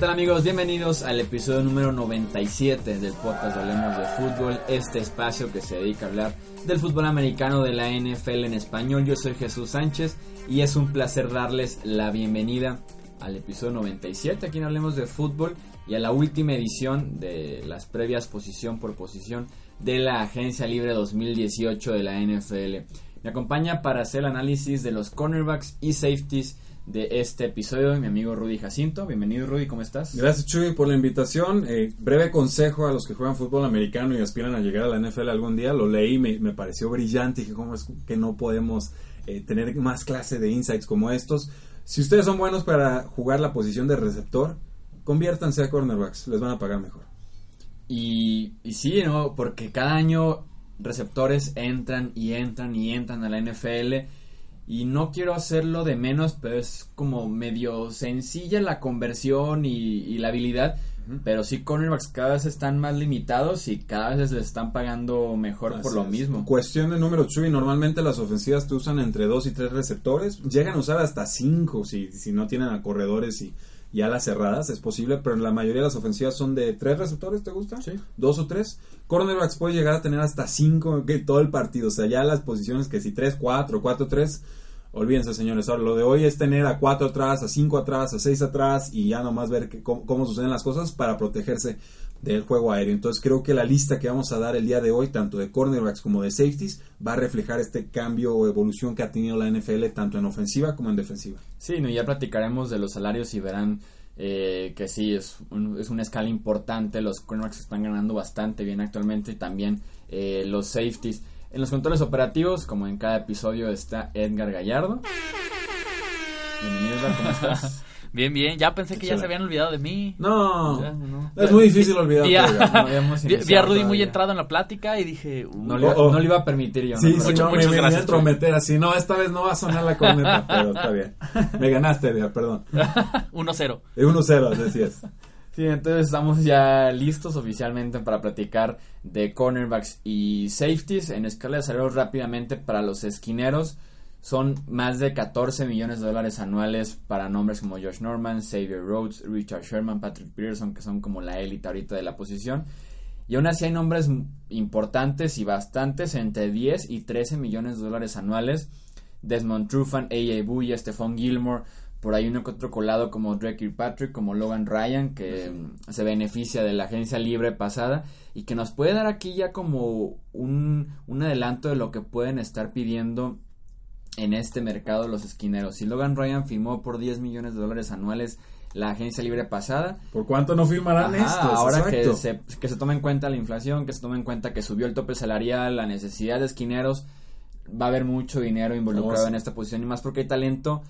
Tal amigos? Bienvenidos al episodio número 97 del podcast Hablemos de Fútbol, este espacio que se dedica a hablar del fútbol americano de la NFL en español. Yo soy Jesús Sánchez y es un placer darles la bienvenida al episodio 97 aquí en Hablemos de Fútbol y a la última edición de las previas posición por posición de la Agencia Libre 2018 de la NFL. Me acompaña para hacer el análisis de los cornerbacks y safeties de este episodio mi amigo Rudy Jacinto. Bienvenido Rudy, ¿cómo estás? Gracias Chuy por la invitación. Eh, breve consejo a los que juegan fútbol americano y aspiran a llegar a la NFL algún día. Lo leí, me, me pareció brillante y dije, ¿cómo es que no podemos eh, tener más clase de insights como estos? Si ustedes son buenos para jugar la posición de receptor, conviértanse a cornerbacks, les van a pagar mejor. Y, y sí, ¿no? Porque cada año receptores entran y entran y entran a la NFL y no quiero hacerlo de menos, pero es como medio sencilla la conversión y, la habilidad. Pero sí, cornerbacks cada vez están más limitados y cada vez les están pagando mejor por lo mismo. Cuestión de número, Chuy. Normalmente las ofensivas te usan entre dos y tres receptores. Llegan a usar hasta cinco si, si no tienen a corredores y, y alas cerradas. Es posible, pero la mayoría de las ofensivas son de tres receptores, ¿te gusta? Sí. Dos o tres. Cornerbacks puede llegar a tener hasta cinco que todo el partido. O sea, ya las posiciones que si tres, cuatro, cuatro, tres Olvídense, señores. Ahora, lo de hoy es tener a cuatro atrás, a cinco atrás, a seis atrás y ya nomás ver que, cómo, suceden las cosas para protegerse del juego aéreo. Entonces, creo que la lista que vamos a dar el día de hoy, tanto de cornerbacks como de safeties, va a reflejar este cambio o evolución que ha tenido la NFL tanto en ofensiva como en defensiva. Sí, no, ya platicaremos de los salarios y verán eh, que sí, es, es una escala importante. Los cornerbacks están ganando bastante bien actualmente y también eh, los safeties. En los controles operativos, como en cada episodio, está Edgar Gallardo. Bienvenido, Edgar, ¿cómo estás? Bien, bien, ya pensé que ya se habían olvidado de mí. No, es muy difícil olvidar. Vi, a, Rudy muy entrado en la plática y dije... Uh, no, le, no, le, iba a permitir yo. Sí, sí, no, me, me a entrometer así. No, esta vez no va a sonar la corneta, pero está bien. Me ganaste, Edgar, perdón. 1-0. 1-0, así es. Sí, entonces estamos ya listos oficialmente para platicar de cornerbacks y safeties. En escala de salarios rápidamente para los esquineros son más de 14 millones de dólares anuales para nombres como Josh Norman, Xavier Rhodes, Richard Sherman, Patrick Pearson, que son como la élite ahorita de la posición. Y aún así hay nombres importantes y bastantes entre 10 y 13 millones de dólares anuales. Desmond Trufant, A.A. Bouye, Stephon Gilmore, por ahí uno que otro colado como Drake Kirkpatrick, como Logan Ryan, que se beneficia de la agencia libre pasada y que nos puede dar aquí ya como un, un adelanto de lo que pueden estar pidiendo en este mercado los esquineros. Si Logan Ryan firmó por 10 millones de dólares anuales la agencia libre pasada. ¿Por cuánto no firmarán estos? Ahora que se, que se tome en cuenta la inflación, que se tome en cuenta que subió el tope salarial, la necesidad de esquineros, va a haber mucho dinero involucrado oh, en esta posición y más porque hay talento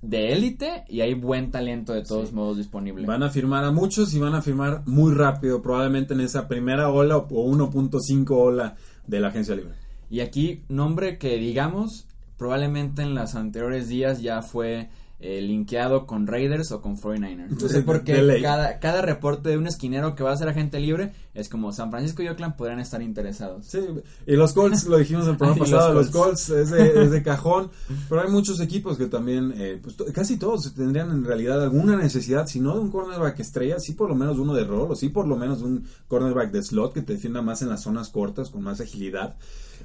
de élite y hay buen talento de todos modos disponible. Van a firmar a muchos y van a firmar muy rápido, probablemente en esa primera ola o 1.5 ola de la agencia libre. Y aquí, nombre que digamos, probablemente en los anteriores días ya fue eh, linkeado con Raiders o con 49ers. No sé por qué cada, cada reporte de un esquinero que va a ser agente libre es como San Francisco y Oakland podrían estar interesados. Sí, y los Colts, lo dijimos en el programa pasado, los Colts, es, de, cajón, pero hay muchos equipos que también, eh, pues casi todos tendrían en realidad alguna necesidad, si no de un cornerback estrella, sí por lo menos uno de rol, o sí por lo menos un cornerback de slot que te defienda más en las zonas cortas, con más agilidad.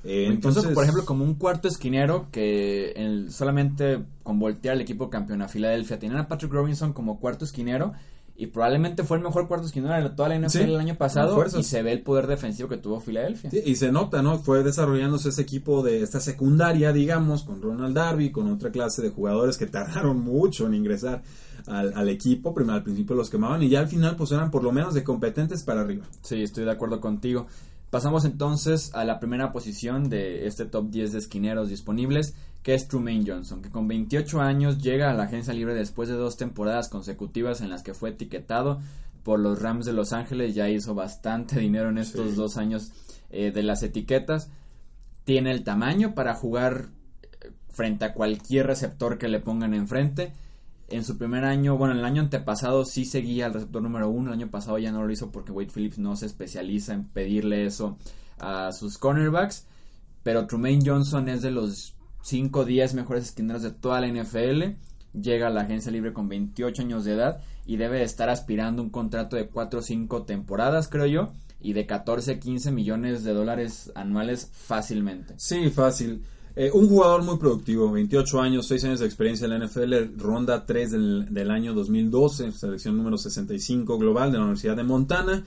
Eh, entonces, por ejemplo, como un cuarto esquinero que solamente con voltear el equipo campeón a Filadelfia, tienen a Patrick Robinson como cuarto esquinero y probablemente fue el mejor cuarto esquinero de toda la NFL el año pasado y se ve el poder defensivo que tuvo Filadelfia. y se nota, ¿no? Fue desarrollándose ese equipo de esta secundaria, digamos, con Ronald Darby, con otra clase de jugadores que tardaron mucho en ingresar al, al equipo, primero al principio los quemaban y ya al final pues eran por lo menos de competentes para arriba. Sí, estoy de acuerdo contigo. Pasamos entonces a la primera posición de este top 10 de esquineros disponibles, que es Trumaine Johnson, que con 28 años llega a la agencia libre después de dos temporadas consecutivas en las que fue etiquetado por los Rams de Los Ángeles, ya hizo bastante dinero en estos dos años eh, de las etiquetas, tiene el tamaño para jugar eh, frente a cualquier receptor que le pongan enfrente. En su primer año, bueno, el año antepasado sí seguía al receptor número uno, el año pasado ya no lo hizo porque Wade Phillips no se especializa en pedirle eso a sus cornerbacks, pero Trumaine Johnson es de los 5 o 10 mejores esquineros de toda la NFL. Llega a la agencia libre con 28 años de edad y debe estar aspirando un contrato de 4 o 5 temporadas, creo yo, y de 14, 15 millones de dólares anuales fácilmente. Sí, fácil. Eh, un jugador muy productivo, 28 años, 6 años de experiencia en la NFL, ronda 3 del, año 2012, selección número 65 global de la Universidad de Montana.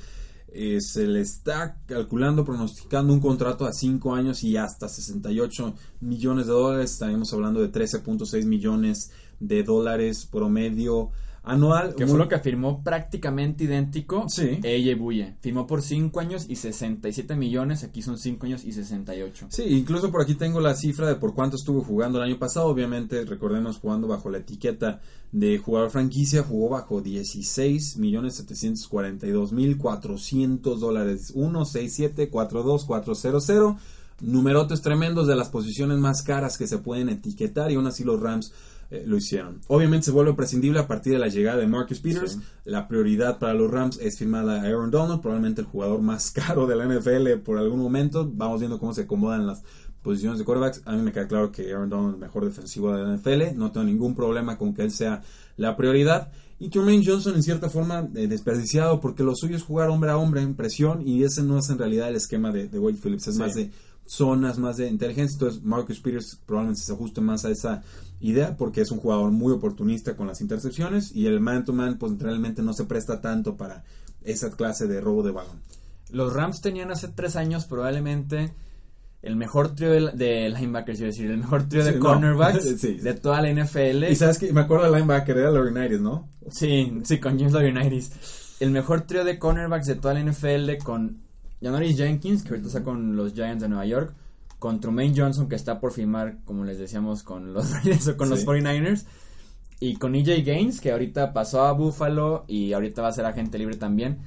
Eh, se le está calculando, pronosticando un contrato a 5 años y hasta 68 millones de dólares. Estaremos hablando de 13.6 millones de dólares promedio anual. Que fue lo que firmó prácticamente idéntico sí. AJ Buye. Firmó por 5 años y 67 millones, aquí son 5 años y 68. Sí, incluso por aquí tengo la cifra de por cuánto estuvo jugando el año pasado. Obviamente, recordemos jugando bajo la etiqueta de jugador franquicia, jugó bajo 16 millones 742 mil 400 dólares. 1, 6, 7, 4, 2, 4, 0, 0. Numerotes tremendos de las posiciones más caras que se pueden etiquetar y aún así los Rams eh, lo hicieron. Obviamente se vuelve prescindible a partir de la llegada de Marcus Peters. Sí. La prioridad para los Rams es firmar a Aaron Donald, probablemente el jugador más caro de la NFL por algún momento. Vamos viendo cómo se acomodan las posiciones de quarterbacks. A mí me queda claro que Aaron Donald es el mejor defensivo de la NFL. No tengo ningún problema con que él sea la prioridad. Y Tremaine Johnson en cierta forma eh, desperdiciado porque lo suyo es jugar hombre a hombre en presión y ese no es en realidad el esquema de, de Wade Phillips. Es Sí. más de zonas, más de inteligencia. Entonces Marcus Peters probablemente se ajuste más a esa idea porque es un jugador muy oportunista con las intercepciones y el man to man pues realmente no se presta tanto para esa clase de robo de balón. Los Rams tenían hace 3 años probablemente el mejor trío de, de linebackers, quiero decir, el mejor trío de no. cornerbacks Sí. de toda la NFL. Y sabes que me acuerdo del linebacker, era Larry United, ¿no? Sí, sí, con James Laurinaitis. El mejor trío de cornerbacks de toda la NFL con Janoris Jenkins, que ahorita está con los Giants de Nueva York, con Trumaine Johnson, que está por firmar, como les decíamos, con los o con los Sí. 49ers, y con EJ Gaines, que ahorita pasó a Buffalo y ahorita va a ser agente libre también.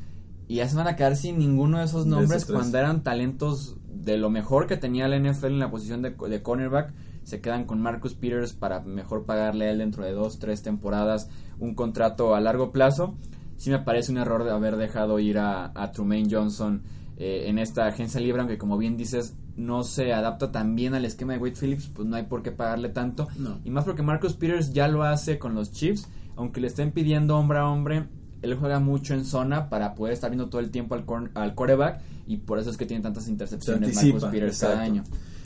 Y ya se van a quedar sin ninguno de esos De nombres esos cuando eran talentos de lo mejor que tenía la NFL en la posición de, de cornerback. Se quedan con Marcus Peters para mejor pagarle a él dentro de dos, tres temporadas un contrato a largo plazo. Sí me parece un error de haber dejado ir a, a Trumaine Johnson eh, en esta agencia libre, aunque como bien dices, no se adapta tan bien al esquema de Wade Phillips, pues no hay por qué pagarle tanto. No. Y más porque Marcus Peters ya lo hace con los Chiefs, aunque le estén pidiendo hombre a hombre, él juega mucho en zona para poder estar viendo todo el tiempo al, cor- al quarterback y por eso es que tiene tantas intercepciones Marcus Peters cada año.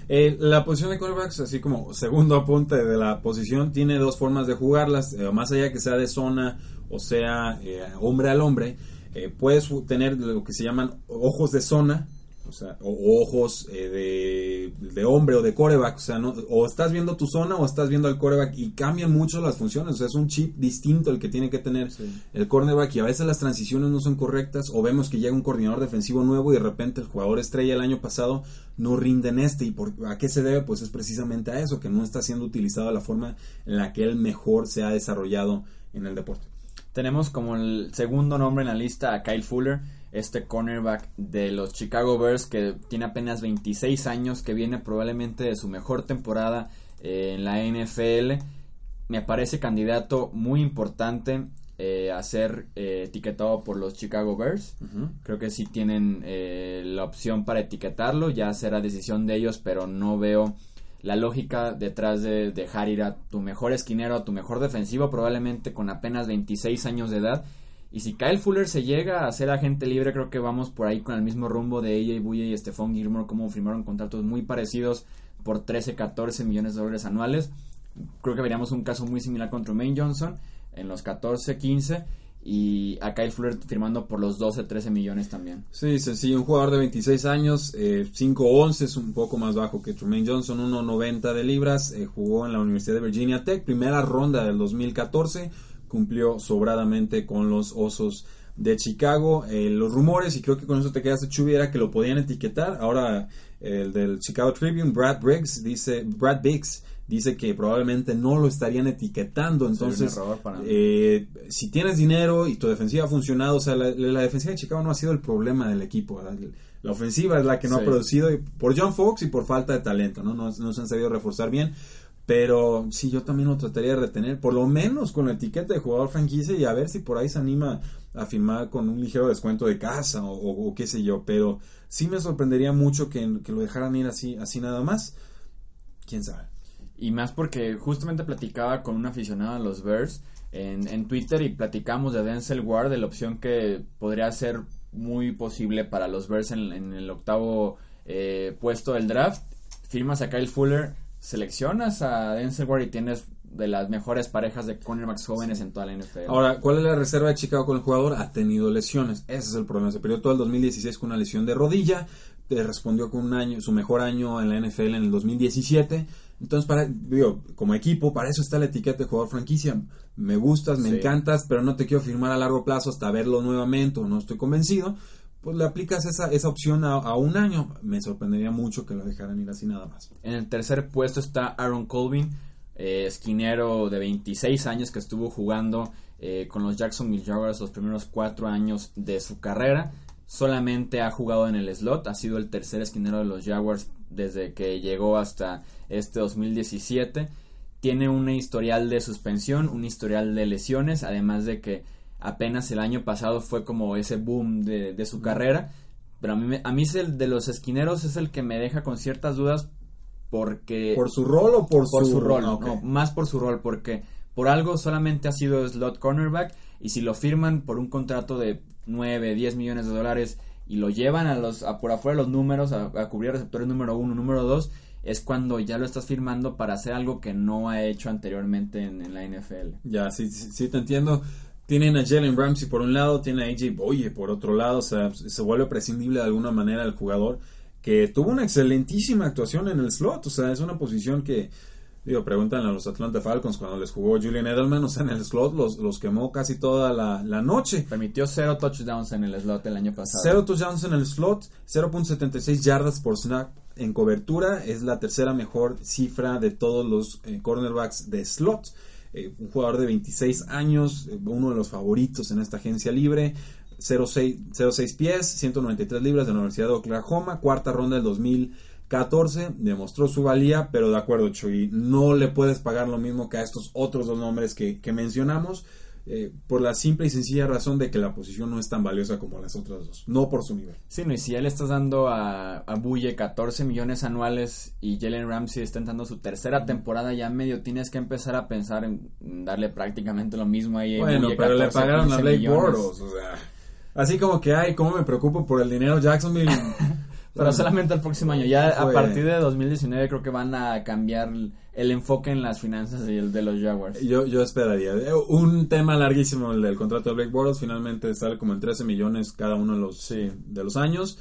Eh, la posición de quarterbacks, así como segundo apunte de la posición, tiene dos formas de jugarlas. eh, más allá que sea de zona o sea eh, hombre al hombre, eh, puedes tener lo que se llaman ojos de zona, o sea, o o ojos eh, de, de hombre o de coreback. O sea, no, o estás viendo tu zona o estás viendo al coreback y cambian mucho las funciones. O sea, es un chip distinto el que tiene que tener el cornerback y a veces las transiciones no son correctas o vemos que llega un coordinador defensivo nuevo y de repente el jugador estrella el año pasado no rinde en este y por, a qué se debe pues es precisamente a eso que no está siendo utilizado de la forma en la que él mejor se ha desarrollado en el deporte Tenemos como el segundo nombre en la lista a Kyle Fuller, este cornerback de los Chicago Bears que tiene apenas 26 años, que viene probablemente de su mejor temporada eh, en la NFL. Me parece candidato muy importante eh, a ser eh, etiquetado por los Chicago Bears. Creo que sí tienen eh, la opción para etiquetarlo, ya será decisión de ellos, pero no veo la lógica detrás de dejar ir a tu mejor esquinero, a tu mejor defensivo, probablemente con apenas 26 años de edad. Y si Kyle Fuller se llega a ser agente libre, creo que vamos por ahí con el mismo rumbo de AJ Buye y Stephon Gilmore, como firmaron contratos muy parecidos por 13, 14 millones de dólares anuales. Creo que veríamos un caso muy similar con Trumaine Johnson en los 14, 15 y a Kyle Fuller firmando por los 12, 13 millones también. Sí, sencillo, un jugador de 26 años, eh, 5'11 es un poco más bajo que Trumaine Johnson, 1'90 de libras, eh, jugó en la Universidad de Virginia Tech, primera ronda del 2014, cumplió sobradamente con los Osos de Chicago. Eh, los rumores, y creo que con eso te quedaste Chubi, era que lo podían etiquetar. Ahora el del Chicago Tribune, Brad Briggs, dice, Brad Biggs, dice que probablemente no lo estarían etiquetando. Entonces, eh, si tienes dinero y tu defensiva ha funcionado, o sea, la, defensiva de Chicago no ha sido el problema del equipo. La, ofensiva es la que no ha producido por John Fox y por falta de talento, ¿no? No, no se han sabido reforzar bien. Pero sí, yo también lo trataría de retener, por lo menos con la etiqueta de jugador franquicia y a ver si por ahí se anima a firmar con un ligero descuento de casa o, qué sé yo. Pero sí me sorprendería mucho que, lo dejaran ir así, así nada más. Quién sabe. Y más porque justamente platicaba con un aficionado a los Bears en, en Twitter y platicamos de Denzel Ward, de la opción que podría ser muy posible para los Bears en, el octavo eh, puesto del draft. Firmas a Kyle Fuller seleccionas a Denzel Ward y tienes de las mejores parejas de cornerbacks jóvenes en toda la NFL. Ahora, ¿cuál es la reserva de Chicago con el jugador? Ha tenido lesiones. Ese es el problema. Se perdió todo el 2016 con una lesión de rodilla. Te respondió con un año, su mejor año en la NFL en el 2017. Entonces, para, digo, como equipo, para eso está la etiqueta de jugador franquicia. Me gustas, me encantas, pero no te quiero firmar a largo plazo hasta verlo nuevamente o no estoy convencido pues le aplicas esa, esa opción a, un año. Me sorprendería mucho que lo dejaran ir así nada más. En el tercer puesto está Aaron Colvin, eh, esquinero de 26 años que estuvo jugando eh, con los Jacksonville Jaguars los primeros cuatro años de su carrera. Solamente ha jugado en el slot, ha sido el tercer esquinero de los Jaguars desde que llegó hasta este 2017. Tiene un historial de suspensión, un historial de lesiones, además de que apenas el año pasado fue como ese boom de, su carrera. Pero a mí, a mí es el de los esquineros es el que me deja con ciertas dudas porque... ¿Por su rol o por, por su, rol? No, más por su rol, porque por algo solamente ha sido slot cornerback y si lo firman por un contrato de 9, 10 millones de dólares y lo llevan a los a por afuera los números a, cubrir receptores número uno, número dos, es cuando ya lo estás firmando para hacer algo que no ha hecho anteriormente en, la NFL. Ya, sí, sí, sí, te entiendo. Tienen a Jalen Ramsey por un lado, tiene a AJ Boye por otro lado, o sea, se vuelve prescindible de alguna manera el jugador que tuvo una excelentísima actuación en el slot, o sea, es una posición que, digo, preguntan a los Atlanta Falcons cuando les jugó Julian Edelman, o sea, en el slot los, los quemó casi toda la, la noche. Permitió cero touchdowns en el slot el año pasado. Cero touchdowns en el slot, 0.76 yardas por snap en cobertura, es la tercera mejor cifra de todos los eh, cornerbacks de slot. Eh, un jugador de 26 años, eh, uno de los favoritos en esta agencia libre, 0.6 pies, 193 libras de la Universidad de Oklahoma, cuarta ronda del 2014, demostró su valía, pero de acuerdo, Chuy, no le puedes pagar lo mismo que a estos otros dos nombres que, que mencionamos. Eh, por la simple y sencilla razón de que la posición no es tan valiosa como las otras dos, no por su nivel. Sí, no, y si ya le estás dando a, a Bulle 14 millones anuales y Jalen Ramsey está entrando su tercera temporada, ya medio tienes que empezar a pensar en darle prácticamente lo mismo ahí. Bueno, pero le pagaron a Blake Bortles, o sea, así como que, ay, cómo me preocupo por el dinero Jacksonville. Pero solamente el próximo año. Ya a partir de 2019 creo que van a cambiar el enfoque en las finanzas y el de los Jaguars. Yo, yo esperaría. Eh, un tema larguísimo, el del contrato de Blake Bortles. Finalmente sale como en 13 millones cada uno de los, de los años.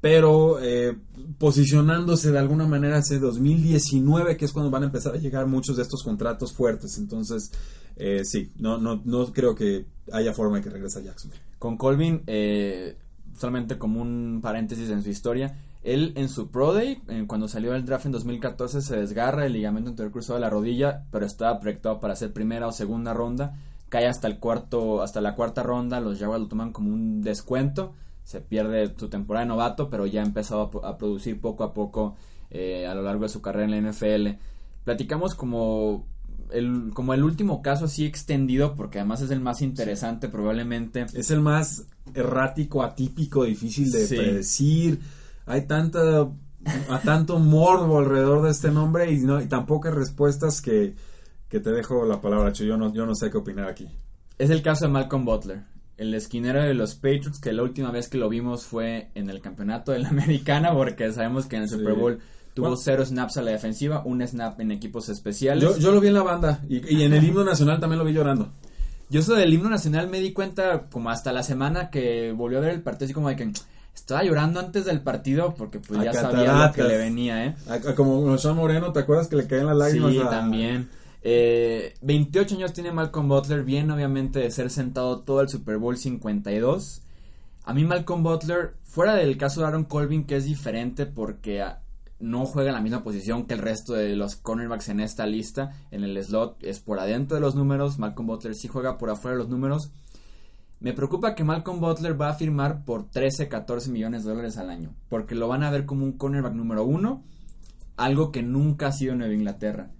Pero eh, posicionándose de alguna manera hacia 2019, que es cuando van a empezar a llegar muchos de estos contratos fuertes. Entonces, eh, sí, no, no, no creo que haya forma de que regrese a Jackson. Con Colvin, eh, solamente como un paréntesis en su historia, él en su Pro Day, cuando salió del draft en 2014, se desgarra el ligamento anterior cruzado de la rodilla, pero estaba proyectado para ser primera o segunda ronda. Cae hasta el cuarto, hasta la cuarta ronda, los Jaguars lo toman como un descuento. Se pierde su temporada de novato, pero ya ha empezado a, producir poco a poco eh, a lo largo de su carrera en la NFL. Platicamos como el, como el último caso así extendido, porque además es el más interesante probablemente. Es el más errático, atípico, difícil de predecir. Hay tanta, a tanto morbo alrededor de este nombre y, no, y tan pocas respuestas que, que te dejo la palabra, Yo no, yo no sé qué opinar aquí. Es el caso de Malcolm Butler, el esquinero de los Patriots, que la última vez que lo vimos fue en el campeonato de la americana, porque sabemos que en el Super Bowl Tuvo cero snaps a la defensiva, un snap en equipos especiales. Yo, yo lo vi en la banda y, en el himno nacional también lo vi llorando. Yo eso del himno nacional me di cuenta como hasta la semana que volvió a ver el partido, así como de que estaba llorando antes del partido porque pues ya sabía lo que le venía, ¿eh? como Sean Moreno, ¿te acuerdas que le caían las lágrimas? Sí, también. Eh, 28 años tiene Malcolm Butler, bien obviamente de ser sentado todo el Super Bowl 52. A mí Malcolm Butler, fuera del caso de Aaron Colvin, que es diferente porque no juega en la misma posición que el resto de los cornerbacks en esta lista. En el slot es por adentro de los números. Malcolm Butler sí juega por afuera de los números. Me preocupa que Malcolm Butler va a firmar por 13, 14 millones de dólares al año. Porque lo van a ver como un cornerback número uno. Algo que nunca ha sido en Nueva Inglaterra.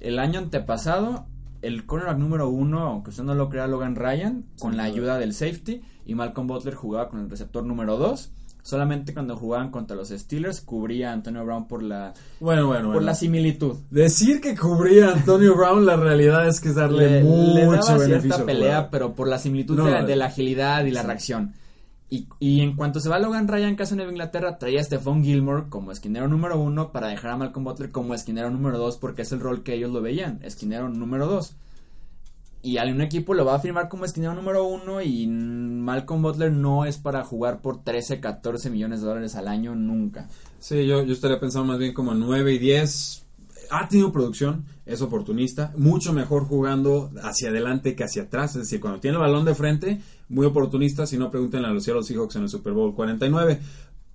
El año antepasado, el cornerback número uno, aunque usted no lo crea, Logan Ryan, con la ayuda del safety. Y Malcolm Butler jugaba con el receptor número dos Solamente cuando jugaban contra los Steelers cubría a Antonio Brown por la bueno, bueno, por la similitud. Decir que cubría a Antonio Brown, la realidad es que es darle mucho le daba cierta pelea, pero por la similitud de, la agilidad y la reacción. Y, y, en cuanto se va Logan Ryan, caso Nueva Inglaterra, traía a Stephon Gilmore como esquinero número uno para dejar a Malcolm Butler como esquinero número dos porque es el rol que ellos lo veían, esquinero número dos y un equipo lo va a firmar como esquinero número uno y Malcolm Butler no es para jugar por 13, 14 millones de dólares al año nunca. Sí, yo, yo estaría pensando más bien como 9 y 10. Ha tenido producción, es oportunista, mucho mejor jugando hacia adelante que hacia atrás. Es decir, cuando tiene el balón de frente, muy oportunista. Si no, pregunten a los Seattle Seahawks en el Super Bowl 49.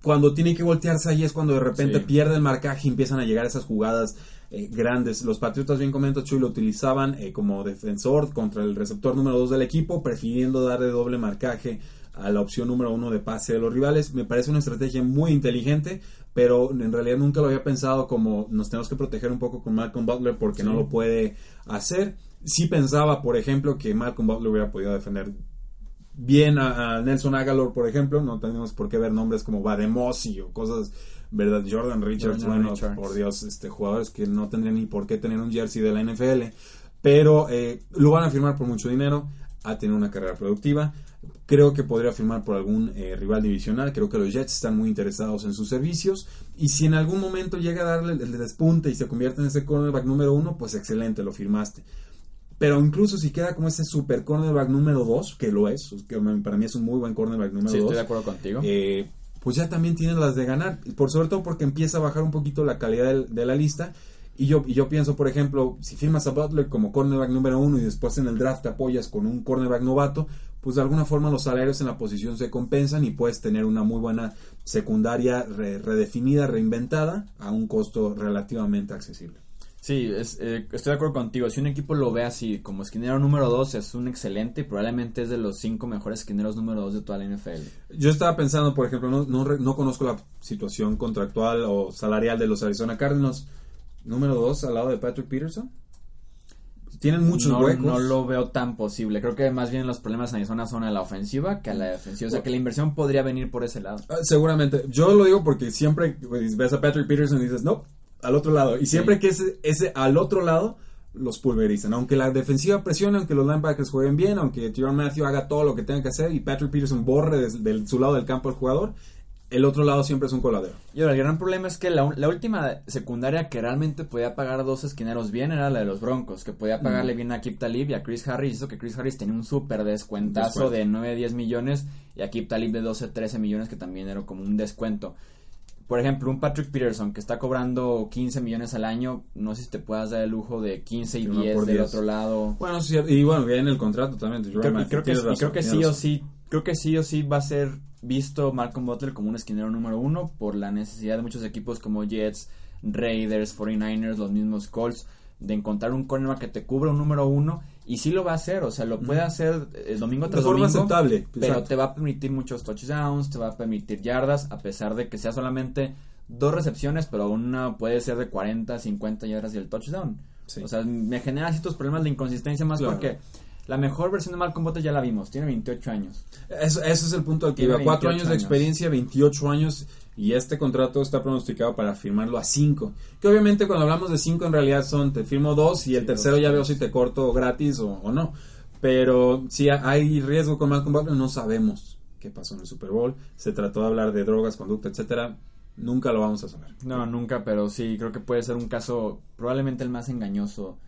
Cuando tiene que voltearse ahí es cuando de repente pierde el marcaje y empiezan a llegar esas jugadas eh, grandes. Los Patriotas, bien comenta Chuy, lo utilizaban eh, como defensor contra el receptor número 2 del equipo, prefiriendo darle doble marcaje a la opción número uno de pase de los rivales. Me parece una estrategia muy inteligente, pero en realidad nunca lo había pensado como nos tenemos que proteger un poco con Malcolm Butler porque no lo puede hacer. Sí pensaba, por ejemplo, que Malcolm Butler hubiera podido defender bien a, Nelson Agalor, por ejemplo. No tenemos por qué ver nombres como Bademosi o cosas ¿verdad? Jordan Richards, bueno, por Dios, este, jugadores que no tendrían ni por qué tener un jersey de la NFL, pero eh, lo van a firmar por mucho dinero, ha tenido una carrera productiva, creo que podría firmar por algún eh, rival divisional, creo que los Jets están muy interesados en sus servicios, y si en algún momento llega a darle el despunte y se convierte en ese cornerback número uno, pues excelente, lo firmaste. Pero incluso si queda como ese super cornerback número 2, que lo es, que para mí es un muy buen cornerback número 2. Sí, estoy de acuerdo contigo. Eh, pues ya también tienen las de ganar. Por sobre todo porque empieza a bajar un poquito la calidad de, la lista. Y yo, y yo pienso, por ejemplo, si firmas a Butler como cornerback número uno y después en el draft te apoyas con un cornerback novato, pues de alguna forma los salarios en la posición se compensan y puedes tener una muy buena secundaria redefinida, reinventada, a un costo relativamente accesible. Sí, es, eh, estoy de acuerdo contigo. Si un equipo lo ve así, como esquinero número 2, es un excelente y probablemente es de los cinco mejores esquineros número 2 de toda la NFL. Yo estaba pensando, por ejemplo, no, no, no conozco la situación contractual o salarial de los Arizona Cardinals. Número 2 al lado de Patrick Peterson. Tienen muchos huecos. No lo veo tan posible. Creo que más bien los problemas en Arizona son a la ofensiva que a la defensiva. O sea, que la inversión podría venir por ese lado. Ah, seguramente. Yo lo digo porque siempre pues, ves a Patrick Peterson y dices, no, al otro lado. Y siempre que ese, ese al otro lado los pulverizan. Aunque la defensiva presione, aunque los linebackers jueguen bien, aunque Tyron Matthew haga todo lo que tenga que hacer y Patrick Peterson borre de, su lado del campo al jugador, el otro lado siempre es un coladero. Y ahora, el gran problema es que la, última secundaria que realmente podía pagar dos esquineros bien era la de los Broncos, que podía pagarle bien a Kip Talib y a Chris Harris. Hizo que Chris Harris tenía un súper descuentazo de 9-10 millones y a Kip Talib de 12-13 millones, que también era como un descuento por ejemplo, un Patrick Peterson que está cobrando 15 millones al año, no sé si te puedas dar el lujo de 15 y 10 del otro lado. Bueno, sí, y bueno, viene el contrato también. Creo, creo, que, creo que sí o sí, creo que sí o sí va a ser visto Malcolm Butler como un esquinero número uno por la necesidad de muchos equipos como Jets, Raiders, 49ers, los mismos Colts, de encontrar un cornerback que te cubra un número uno y sí lo va a hacer, o sea, lo puede hacer el eh, domingo tras domingo. aceptable. Pero te va a permitir muchos touchdowns, te va a permitir yardas, a pesar de que sea solamente dos recepciones, pero una puede ser de 40, 50 yardas y el touchdown. O sea, me genera ciertos problemas de inconsistencia más porque la mejor versión de Malcolm Butler ya la vimos, tiene 28 años. ese es el punto al que iba. 4 años de experiencia, 28 años y este contrato está pronosticado para firmarlo a 5. Que obviamente cuando hablamos de 5 en realidad son te firmo 2 y el tercero ya veo si te corto gratis o, no. Pero si hay riesgo con Malcolm Butler, no sabemos qué pasó en el Super Bowl. Se trató de hablar de drogas, conducta, etcétera. Nunca lo vamos a saber. No, nunca, pero sí, creo que puede ser un caso probablemente el más engañoso.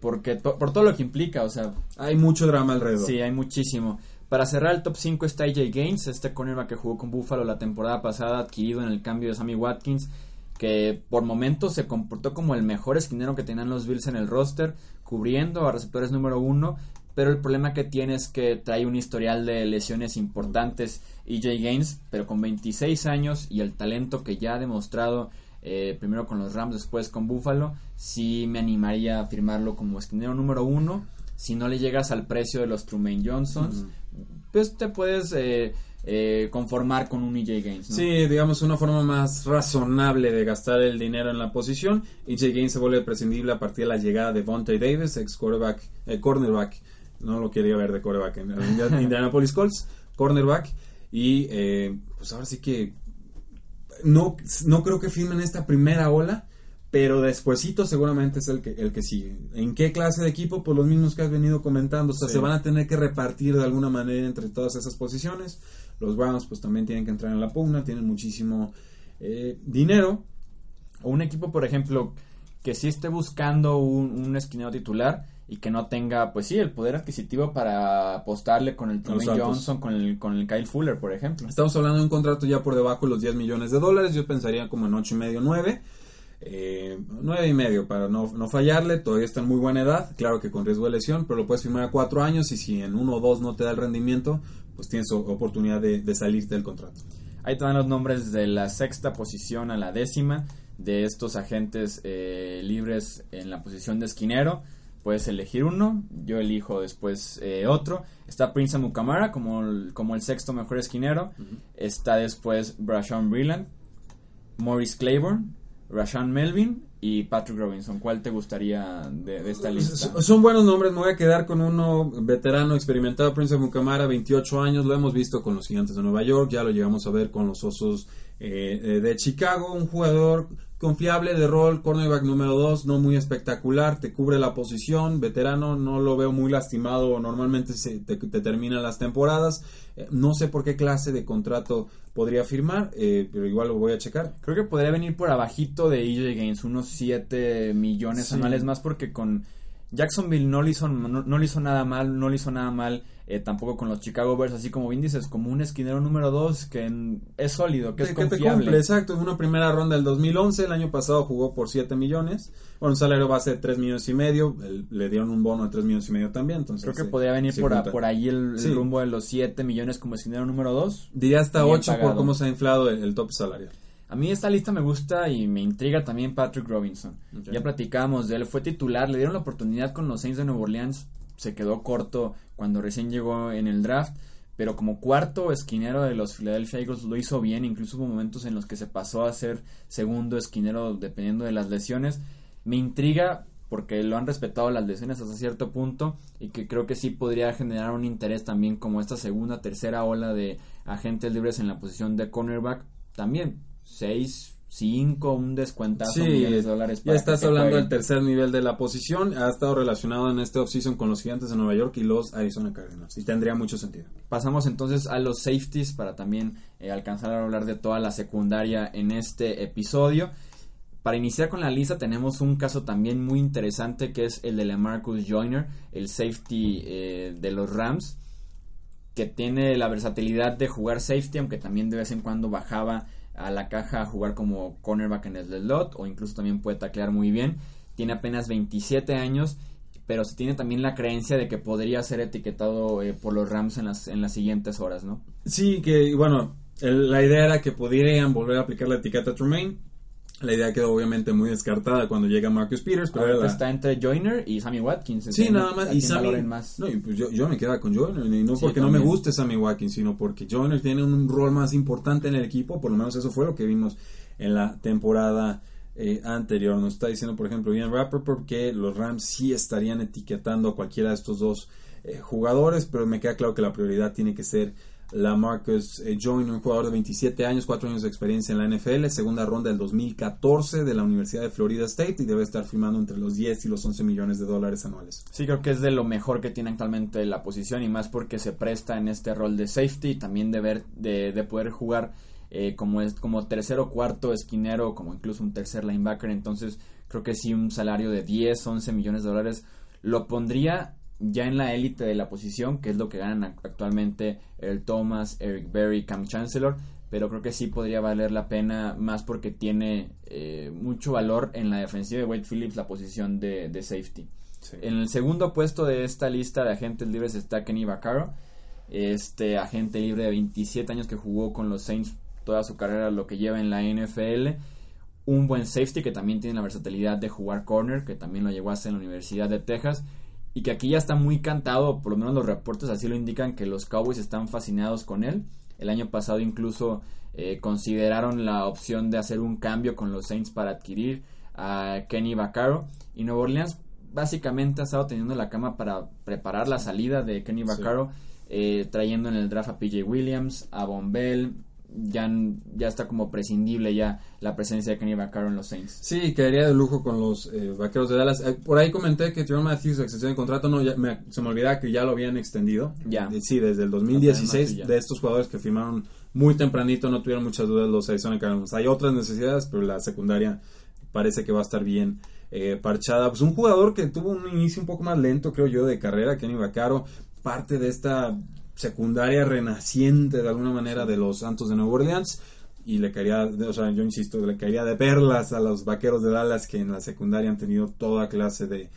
Porque por todo lo que implica, o sea... Hay mucho drama alrededor. Sí, hay muchísimo. Para cerrar el top 5 está AJ Gaines, este cornerback que jugó con Buffalo la temporada pasada, adquirido en el cambio de Sammy Watkins, que por momentos se comportó como el mejor esquinero que tenían los Bills en el roster, cubriendo a receptores número uno, pero el problema que tiene es que trae un historial de lesiones importantes AJ Gaines, pero con 26 años y el talento que ya ha demostrado eh, primero con los Rams, después con Buffalo, sí me animaría a firmarlo como esquinero número uno. Si no le llegas al precio de los Trumaine Johnsons, pues te puedes eh, eh, conformar con un EJ Gaines. ¿no? Sí, digamos una forma más razonable de gastar el dinero en la posición. EJ Gaines se vuelve prescindible a partir de la llegada de Vontae Davis, ex quarterback, eh, cornerback, no lo quería ver de quarterback en Indianapolis Colts, cornerback. Y eh, pues ahora sí que no, no creo que firmen esta primera ola, pero despuesito seguramente es el que, el que sigue. ¿En qué clase de equipo? Pues los mismos que has venido comentando. O sea, Sí. se van a tener que repartir de alguna manera entre todas esas posiciones. Los Browns pues también tienen que entrar en la pugna, tienen muchísimo eh, dinero. O un equipo, por ejemplo, que sí esté buscando un, un esquinero titular y que no tenga, pues sí, el poder adquisitivo para apostarle con el Santos. Johnson, con el, con el Kyle Fuller, por ejemplo. Estamos hablando de un contrato ya por debajo de los 10 millones de dólares. Yo pensaría como en 8 y medio, 9. Eh, 9 y medio para no, no fallarle. Todavía está en muy buena edad. Claro que con riesgo de lesión, pero lo puedes firmar a 4 años. Y si en 1 o 2 no te da el rendimiento, pues tienes oportunidad de, de salirte del contrato. Ahí te dan los nombres de la sexta posición a la décima de estos agentes eh, libres en la posición de esquinero. Puedes elegir uno, yo elijo después eh, otro. Está Prince Mukamara como el, como el sexto mejor esquinero. Está después Brashawn Brilland, Maurice Claiborne, Rashawn Melvin y Patrick Robinson. ¿Cuál te gustaría de, de esta lista? Son- Son buenos nombres, me voy a quedar con uno veterano, experimentado, Prince of Mucamara, 28 años, lo hemos visto con los Gigantes de Nueva York, ya lo llegamos a ver con los Osos eh, eh, de Chicago, un jugador confiable de rol, cornerback número 2, no muy espectacular, te cubre la posición, veterano, no lo veo muy lastimado, normalmente se, te, te terminan las temporadas, Eh, no sé por qué clase de contrato podría firmar, eh, pero igual lo voy a checar. Creo que podría venir por abajito de EJ Gaines, unos 7 millones Sí. anuales más porque con Jacksonville no le hizo, no, no le hizo nada mal, no le hizo nada mal eh, tampoco con los Chicago Bears, así como bien dices, como un esquinero número 2 que en- es sólido, que es Que- que te confiable. cumple, exacto. Una primera ronda del 2011. El año pasado jugó por 7 millones. Bueno, un salario base de 3 millones y medio. el- le dieron un bono de 3 millones y medio también. Entonces, Creo que sí, podría venir sí por, a- por ahí el, el Sí. rumbo de los 7 millones como esquinero número 2. Diría hasta Bien 8 por cómo se ha inflado el, el top salarial. A mí esta lista me gusta y me intriga también Patrick Robinson. Ya platicábamos de él, fue titular, le dieron la oportunidad con los Saints de Nueva Orleans, se quedó corto cuando recién llegó en el draft, pero como cuarto esquinero de los Philadelphia Eagles lo hizo bien, incluso hubo momentos en los que se pasó a ser segundo esquinero dependiendo de las lesiones. Me intriga porque lo han respetado las lesiones hasta cierto punto y que creo que sí podría generar un interés también como esta segunda, tercera ola de agentes libres en la posición de cornerback. También 6, 5, un descuentazo, Sí, millones de dólares. ya para estás que te hablando del tercer nivel de la posición. Ha estado relacionado en este offseason con los Gigantes de Nueva York y los Arizona Cardinals. Y tendría mucho sentido. Pasamos entonces a los safeties para también eh, alcanzar a hablar de toda la secundaria en este episodio. Para iniciar con la lista tenemos un caso también muy interesante que es el de LaMarcus Joyner, el safety eh, de los Rams, que tiene la versatilidad de jugar safety, aunque también de vez en cuando bajaba a la caja a jugar como cornerback en el slot o incluso también puede taclear muy bien. Tiene apenas 27 años, pero se tiene también la creencia de que podría ser etiquetado eh, por los Rams en las, en las siguientes horas, ¿no? Sí, que bueno, la idea era que pudieran volver a aplicar la etiqueta Tremaine. La idea quedó obviamente muy descartada cuando llega Marcus Peters, pero era Ahorita la- está entre Joyner y Sammy Watkins. Sí, nada más. Y Sammy, más. no, y pues yo, yo me quedaba con Joyner, y no Sí, porque no me guste Sammy Watkins, sino porque Joyner tiene un rol más importante en el equipo, por lo menos eso fue lo que vimos en la temporada eh, anterior. Nos está diciendo, por ejemplo, Ian Rappaport que los Rams sí estarían etiquetando a cualquiera de estos dos eh, jugadores, pero me queda claro que la prioridad tiene que ser la Marcus eh, Joyner, un jugador de 27 años, 4 años de experiencia en la NFL, segunda ronda del 2014 de la Universidad de Florida State y debe estar firmando entre los 10 y los 11 millones de dólares anuales. Sí, creo que es de lo mejor que tiene actualmente la posición y más porque se presta en este rol de safety y también de ver, de, de poder jugar eh, como es, como tercer o cuarto esquinero, como incluso un tercer linebacker. Entonces, creo que sí un salario de 10, 11 millones de dólares lo pondría ya en la élite de la posición, que es lo que ganan ac- actualmente el Thomas, Eric Berry, Cam Chancellor. Pero creo que sí podría valer la pena más porque tiene eh, mucho valor en la defensiva de Wade Phillips la posición de, de safety. En el segundo puesto de esta lista de agentes libres está Kenny Vaccaro, este agente libre de 27 años que jugó con los Saints toda su carrera, lo que lleva en la NFL. un buen safety que también tiene la versatilidad de jugar corner, que también lo llegó a hacer en la Universidad de Texas. Y que aquí ya está muy cantado, por lo menos los reportes así lo indican, que los Cowboys están fascinados con él. El año pasado incluso eh, consideraron la opción de hacer un cambio con los Saints para adquirir a Kenny Vaccaro. Y Nueva Orleans básicamente ha estado teniendo la cama para preparar la salida de Kenny Vaccaro, eh, trayendo en el draft a PJ Williams, a Bombell, ya, ya está como prescindible ya la presencia de Kenny Vaccaro en los Saints. Sí, quedaría de lujo con los eh, Vaqueros de Dallas. Eh, por ahí comenté que Tyrone Matthews extensión de contrato, no, se me olvidaba que ya lo habían extendido. Ya. sí, desde el 2016 de estos jugadores que firmaron muy tempranito, no tuvieron muchas dudas los Arizona Cardinals. Hay otras necesidades, pero la secundaria parece que va a estar bien eh, parchada. Pues un jugador que tuvo un inicio un poco más lento, creo yo, de carrera, Kenny Vaccaro, parte de esta secundaria renaciente de alguna manera de los Santos de Nueva Orleans y le caería, o sea, yo insisto, le caería de perlas a los vaqueros de Dallas que en la secundaria han tenido toda clase de,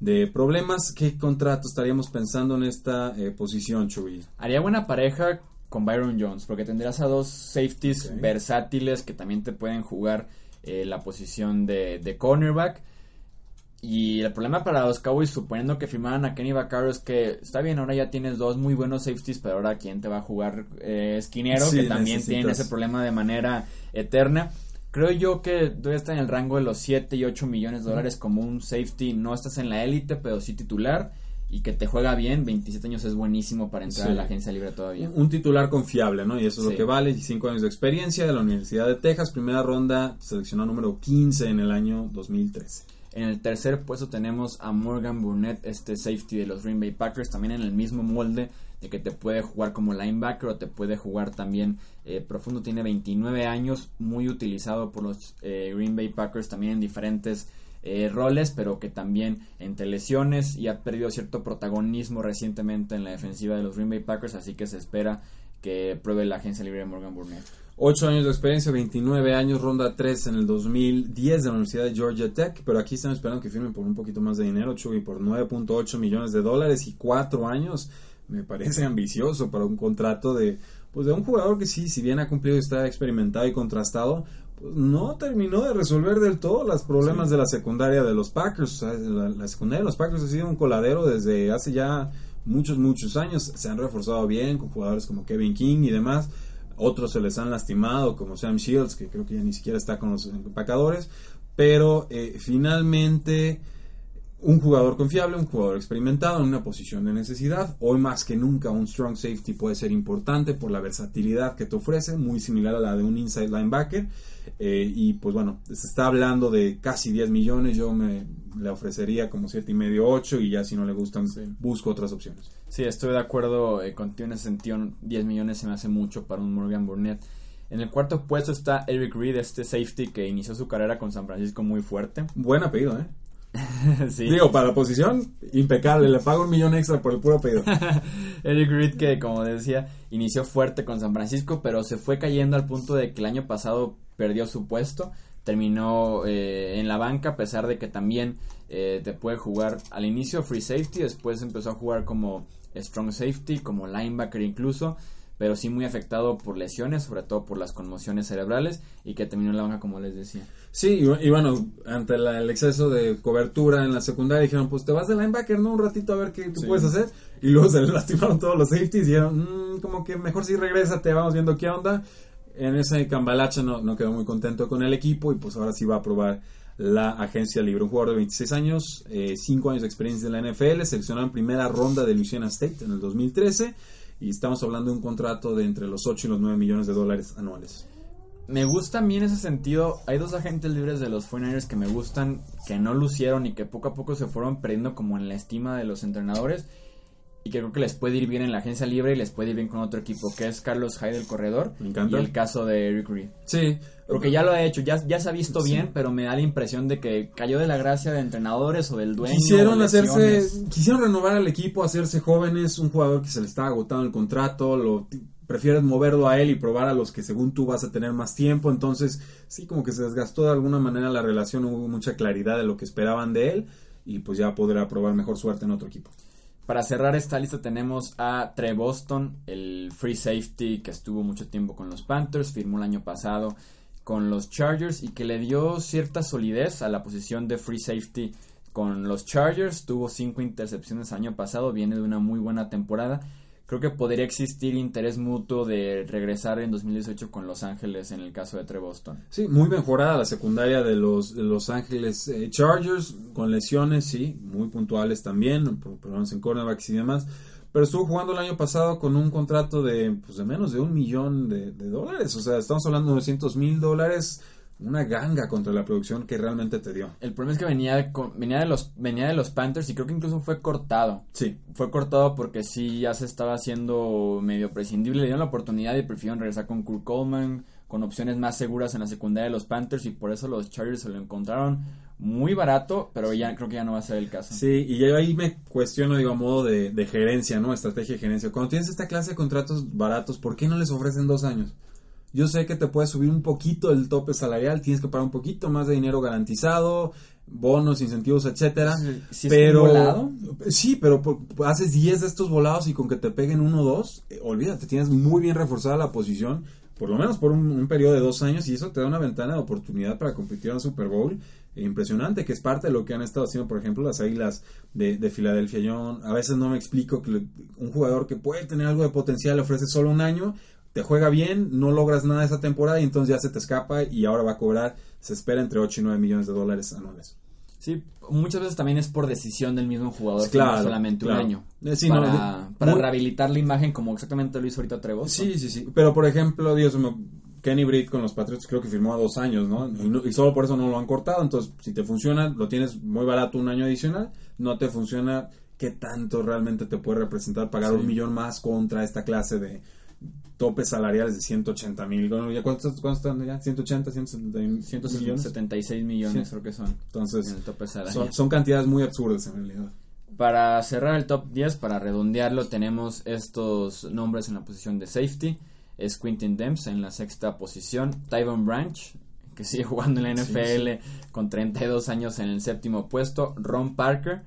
de problemas. ¿Qué contrato estaríamos pensando en esta eh, posición, Chuy? Haría buena pareja con Byron Jones, porque tendrías a dos safeties versátiles que también te pueden jugar eh, la posición de, de cornerback. Y el problema para los Cowboys, suponiendo que firmaran a Kenny Vaccaro, es que está bien, ahora ya tienes dos muy buenos safeties, pero ahora quién te va a jugar eh, esquinero, que también tiene ese problema de manera eterna. Creo yo que debe estar en el rango de los 7 y 8 millones de dólares como un safety. No estás en la élite, pero sí titular. Y que te juega bien, 27 años es buenísimo para entrar a la agencia libre todavía. Un titular confiable, ¿no? Y eso es lo que vale. 5 años de experiencia de la Universidad de Texas, primera ronda, seleccionó número 15 en el año 2013. En el tercer puesto tenemos a Morgan Burnett, este safety de los Green Bay Packers, también en el mismo molde de que te puede jugar como linebacker o te puede jugar también eh, profundo. Tiene 29 años, muy utilizado por los eh, Green Bay Packers también en diferentes eh, roles, pero que también entre lesiones y ha perdido cierto protagonismo recientemente en la defensiva de los Green Bay Packers, así que se espera que pruebe la agencia libre de Morgan Burnett. 8 años de experiencia, 29 años, ronda 3 en el 2010 de la Universidad de Georgia Tech, pero aquí están esperando que firmen por un poquito más de dinero, Chuy, por 9.8 millones de dólares y 4 años. Me parece ambicioso para un contrato de, pues de un jugador que sí, si bien ha cumplido y está experimentado y contrastado, pues no terminó de resolver del todo los problemas de la secundaria de los Packers. la, la secundaria de los Packers ha sido un coladero desde hace ya muchos, muchos años. Se han reforzado bien con jugadores como Kevin King y demás otros se les han lastimado, como Sam Shields, que creo que ya ni siquiera está con los empacadores. Pero eh, finalmente, un jugador confiable, un jugador experimentado en una posición de necesidad. Hoy más que nunca, un strong safety puede ser importante por la versatilidad que te ofrece, muy similar a la de un inside linebacker. Eh, y pues bueno, se está hablando de casi 10 millones. Yo me le ofrecería como 7 y medio, 8 y ya si no le gustan, busco otras opciones. Sí, estoy de acuerdo eh, contigo en ese sentido. 10 millones se me hace mucho para un Morgan Burnett. En el cuarto puesto está Eric Reed, este safety que inició su carrera con San Francisco muy fuerte. Buen apellido, ¿eh? sí. Digo, para la posición, impecable. Le pago un millón extra por el puro apellido. Eric Reed, que como decía, inició fuerte con San Francisco, pero se fue cayendo al punto de que el año pasado perdió su puesto. Terminó eh, en la banca, a pesar de que también eh, te puede jugar al inicio free safety, después empezó a jugar como strong safety, como linebacker incluso, pero sí muy afectado por lesiones, sobre todo por las conmociones cerebrales y que terminó en la banca como les decía. Sí, y, bueno, ante el exceso de cobertura en la secundaria dijeron, pues te vas de linebacker, ¿no? Un ratito a ver qué tú puedes hacer. Y luego se le lastimaron todos los safeties y dijeron, mm, como que mejor si regresa, te vamos viendo qué onda. En ese cambalacha no, no quedó muy contento con el equipo y pues ahora sí va a probar la agencia libre. Un jugador de 26 años, 5 eh, años de experiencia en la NFL, seleccionado en primera ronda de Louisiana State en el 2013 y estamos hablando de un contrato de entre los 8 y los 9 millones de dólares anuales. Me gusta a mí en ese sentido. Hay dos agentes libres de los 49ers que me gustan, que no lucieron y que poco a poco se fueron perdiendo como en la estima de los entrenadores y que creo que les puede ir bien en la agencia libre y les puede ir bien con otro equipo, que es Carlos Hyde, el corredor. Me encanta. Y el caso de Eric Reed. Sí. Porque ya lo ha hecho, ya, ya se ha visto bien, pero me da la impresión de que cayó de la gracia de entrenadores o del dueño. Quisieron hacerse, quisieron renovar al equipo, hacerse jóvenes, un jugador que se le está agotando el contrato, lo prefieres moverlo a él y probar a los que según tú vas a tener más tiempo, entonces sí como que se desgastó de alguna manera la relación, hubo mucha claridad de lo que esperaban de él y pues ya podrá probar mejor suerte en otro equipo. Para cerrar esta lista tenemos a Trey Boston, el free safety que estuvo mucho tiempo con los Panthers, firmó el año pasado con los Chargers y que le dio cierta solidez a la posición de free safety con los Chargers. Tuvo cinco intercepciones el año pasado, viene de una muy buena temporada. Creo que podría existir interés mutuo de regresar en 2018 con Los Ángeles en el caso de Trey Boston. Sí, muy mejorada la secundaria de los, Los Ángeles eh, Chargers, con lesiones, sí, muy puntuales también, problemas en cornerbacks y demás pero estuvo jugando el año pasado con un contrato de, pues, de menos de un millón de, dólares. O sea, estamos hablando de 900 mil dólares. Una ganga contra la producción que realmente te dio. El problema es que venía de, venía de los venía de los Panthers y creo que incluso fue cortado. Sí. Fue cortado porque sí ya se estaba haciendo medio prescindible. Le dieron la oportunidad y prefirieron regresar con Kurt Coleman, con opciones más seguras en la secundaria de los Panthers y por eso los Chargers se lo encontraron muy barato, pero ya creo que ya no va a ser el caso. Sí, y yo ahí me cuestiono, digo, a modo de, de gerencia, ¿no? Estrategia de gerencia. Cuando tienes esta clase de contratos baratos, ¿por qué no les ofrecen dos años? Yo sé que te puedes subir un poquito el tope salarial, tienes que pagar un poquito más de dinero garantizado, bonos, incentivos, etcétera. pero sí, pero haces 10 de estos volados y con que te peguen uno o dos, eh, olvídate, tienes muy bien reforzada la posición, por lo menos por un, un, periodo de dos años y eso te da una ventana de oportunidad para competir en el Super Bowl impresionante, que es parte de lo que han estado haciendo, por ejemplo, las Águilas de, Filadelfia. Yo a veces no me explico que un jugador que puede tener algo de potencial le ofrece solo un año, te juega bien, no logras nada esa temporada y entonces ya se te escapa y ahora va a cobrar, se espera entre 8 y 9 millones de dólares anuales. Sí, muchas veces también es por decisión del mismo jugador, claro, solamente un año. Eh, para, rehabilitar la imagen como exactamente lo hizo ahorita Trevor. Sí, sí, sí. Pero por ejemplo, Dios, Kenny Britt con los Patriots creo que firmó a dos años, ¿no? Y, solo por eso no lo han cortado. Entonces, si te funciona, lo tienes muy barato un año adicional. No te funciona, ¿qué tanto realmente te puede representar pagar un millón más contra esta clase de topes salariales de 180 mil? ¿Cuántos, están ya? ¿180, 176 millones creo que son. Entonces, son, son cantidades muy absurdas en realidad. Para cerrar el top 10, para redondearlo, tenemos estos nombres en la posición de safety es Quintin Demps en la sexta posición. Tyvon Branch, que sigue jugando en la NFL con 32 años en el séptimo puesto. Ron Parker,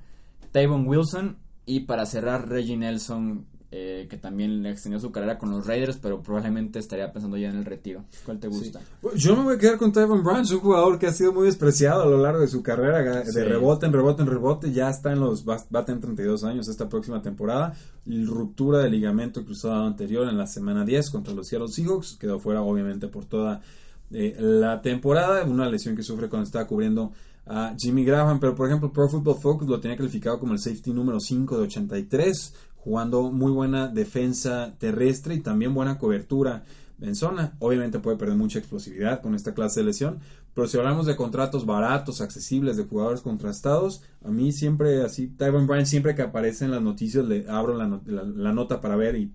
Tyvon Wilson y para cerrar Reggie Nelson eh, que también le extendió su carrera con los Raiders, pero probablemente estaría pensando ya en el retiro. ¿Cuál te gusta? Yo me voy a quedar con Tyvon Branch, un jugador que ha sido muy despreciado a lo largo de su carrera, de rebote en rebote en rebote, ya está en los, va, a tener 32 años esta próxima temporada, ruptura del ligamento cruzado anterior en la semana 10 contra los Seattle Seahawks, quedó fuera obviamente por toda eh, la temporada, una lesión que sufre cuando estaba cubriendo a Jimmy Graham, pero por ejemplo Pro Football Focus lo tenía calificado como el safety número 5 de 83, jugando muy buena defensa terrestre y también buena cobertura en zona. Obviamente puede perder mucha explosividad con esta clase de lesión, pero si hablamos de contratos baratos, accesibles, de jugadores contrastados, a mí siempre así, Tyron Bryant siempre que aparece en las noticias le abro la, la, nota para ver y,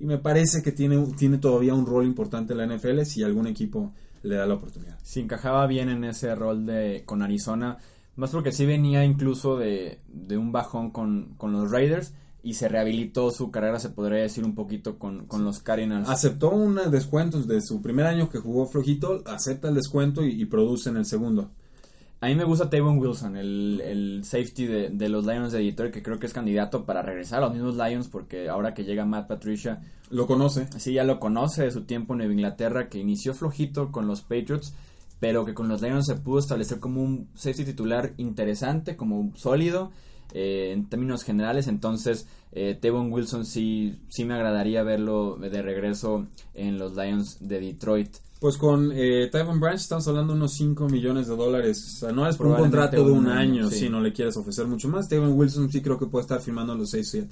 y, me parece que tiene, tiene todavía un rol importante en la NFL si algún equipo le da la oportunidad. Si encajaba bien en ese rol de con Arizona, más porque sí venía incluso de, de un bajón con, con los Raiders y se rehabilitó su carrera, se podría decir, un poquito con, los Cardinals. Aceptó un descuento de su primer año que jugó flojito, acepta el descuento y, produce en el segundo. A mí me gusta Tavon Wilson, el, safety de, los Lions de Detroit, que creo que es candidato para regresar a los mismos Lions, porque ahora que llega Matt Patricia... Lo conoce. Sí, ya lo conoce de su tiempo en Nueva Inglaterra, que inició flojito con los Patriots, pero que con los Lions se pudo establecer como un safety titular interesante, como sólido, eh, en términos generales. Entonces, eh, Tevon Wilson sí, sí me agradaría verlo de regreso en los Lions de Detroit. Pues con eh, Tyvon Branch estamos hablando de unos 5 millones de dólares anuales por un contrato de un, año, si no le quieres ofrecer mucho más. Tevon Wilson sí creo que puede estar firmando los 6-7.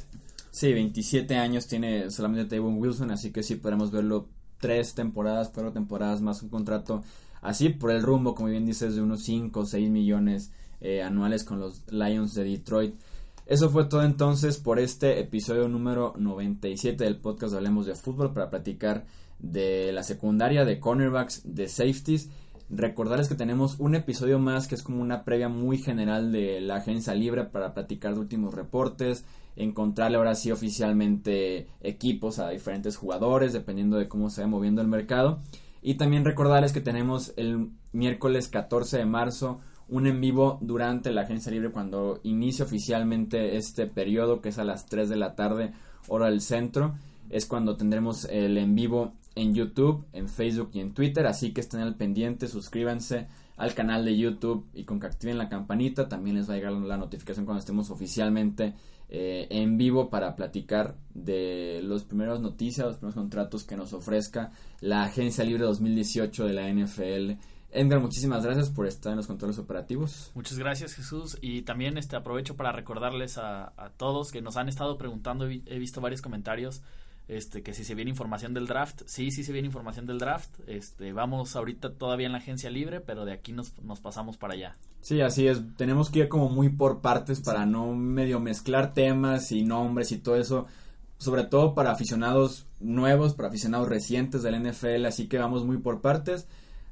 Sí, 27 años tiene solamente Tevon Wilson, así que sí podremos verlo tres temporadas, cuatro temporadas más un contrato así por el rumbo, como bien dices, de unos 5 o 6 millones eh, anuales con los Lions de Detroit. Eso fue todo entonces por este episodio número 97 del podcast Hablemos de Fútbol para platicar de la secundaria, de cornerbacks, de safeties. Recordarles que tenemos un episodio más que es como una previa muy general de la agencia libre para platicar de últimos reportes, encontrarle ahora sí oficialmente equipos a diferentes jugadores dependiendo de cómo se va moviendo el mercado. Y también recordarles que tenemos el miércoles 14 de marzo un en vivo durante la agencia libre cuando inicia oficialmente este periodo que es a las 3 de la tarde hora del centro es cuando tendremos el en vivo en YouTube, en Facebook y en Twitter, así que estén al pendiente, suscríbanse al canal de YouTube y con que activen la campanita también les va a llegar la notificación cuando estemos oficialmente eh, en vivo para platicar de los primeros noticias, los primeros contratos que nos ofrezca la Agencia Libre 2018 de la NFL. Edgar, muchísimas gracias por estar en los controles operativos. Muchas gracias Jesús. Y también este aprovecho para recordarles a, todos que nos han estado preguntando, he visto varios comentarios este que si se viene información del draft, sí, sí se viene información del draft, este vamos ahorita todavía en la agencia libre, pero de aquí nos, nos pasamos para allá. Sí, así es, tenemos que ir como muy por partes para no medio mezclar temas y nombres y todo eso, sobre todo para aficionados nuevos, para aficionados recientes del NFL, así que vamos muy por partes,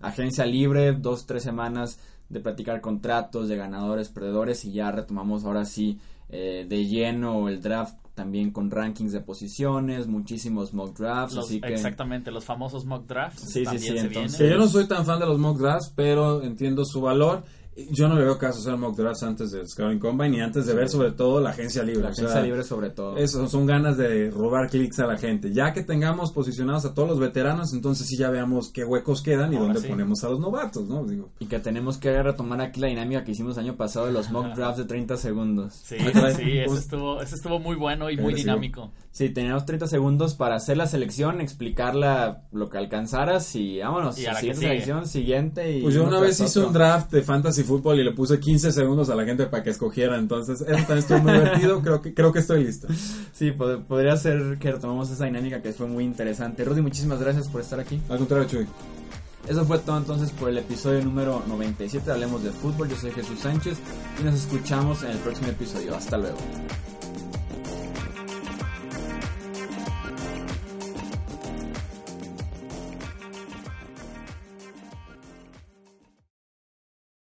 agencia libre, dos, tres semanas de platicar contratos, de ganadores, perdedores y ya retomamos ahora sí eh, de lleno el draft también con rankings de posiciones, muchísimos mock drafts, así que... Exactamente, los famosos mock drafts. Sí, sí, sí, entonces... yo no soy tan fan de los mock drafts, pero entiendo su valor yo no le veo caso hacer mock drafts antes del Scouting Combine y antes de ver sobre todo la agencia libre. La agencia libre sobre todo. Eso son ganas de robar clics a la gente. Ya que tengamos posicionados a todos los veteranos, entonces sí ya veamos qué huecos quedan y dónde ponemos a los novatos, ¿no? Digo. Y que tenemos que retomar aquí la dinámica que hicimos el año pasado de los mock drafts de 30 segundos. Sí, sí, eso estuvo, eso estuvo muy bueno y muy dinámico. Sí, teníamos 30 segundos para hacer la selección, explicarla lo que alcanzaras y vámonos. Y a la siguiente selección, siguiente. Y pues yo una vez hice un draft de fantasy fútbol y le puse 15 segundos a la gente para que escogiera. Entonces, eso también estuvo muy divertido. Creo que, creo que estoy listo. Sí, podría ser que retomemos esa dinámica que fue muy interesante. Rudy, muchísimas gracias por estar aquí. Al contrario, Chuy. Eso fue todo entonces por el episodio número 97. Hablemos de fútbol. Yo soy Jesús Sánchez y nos escuchamos en el próximo episodio. Hasta luego.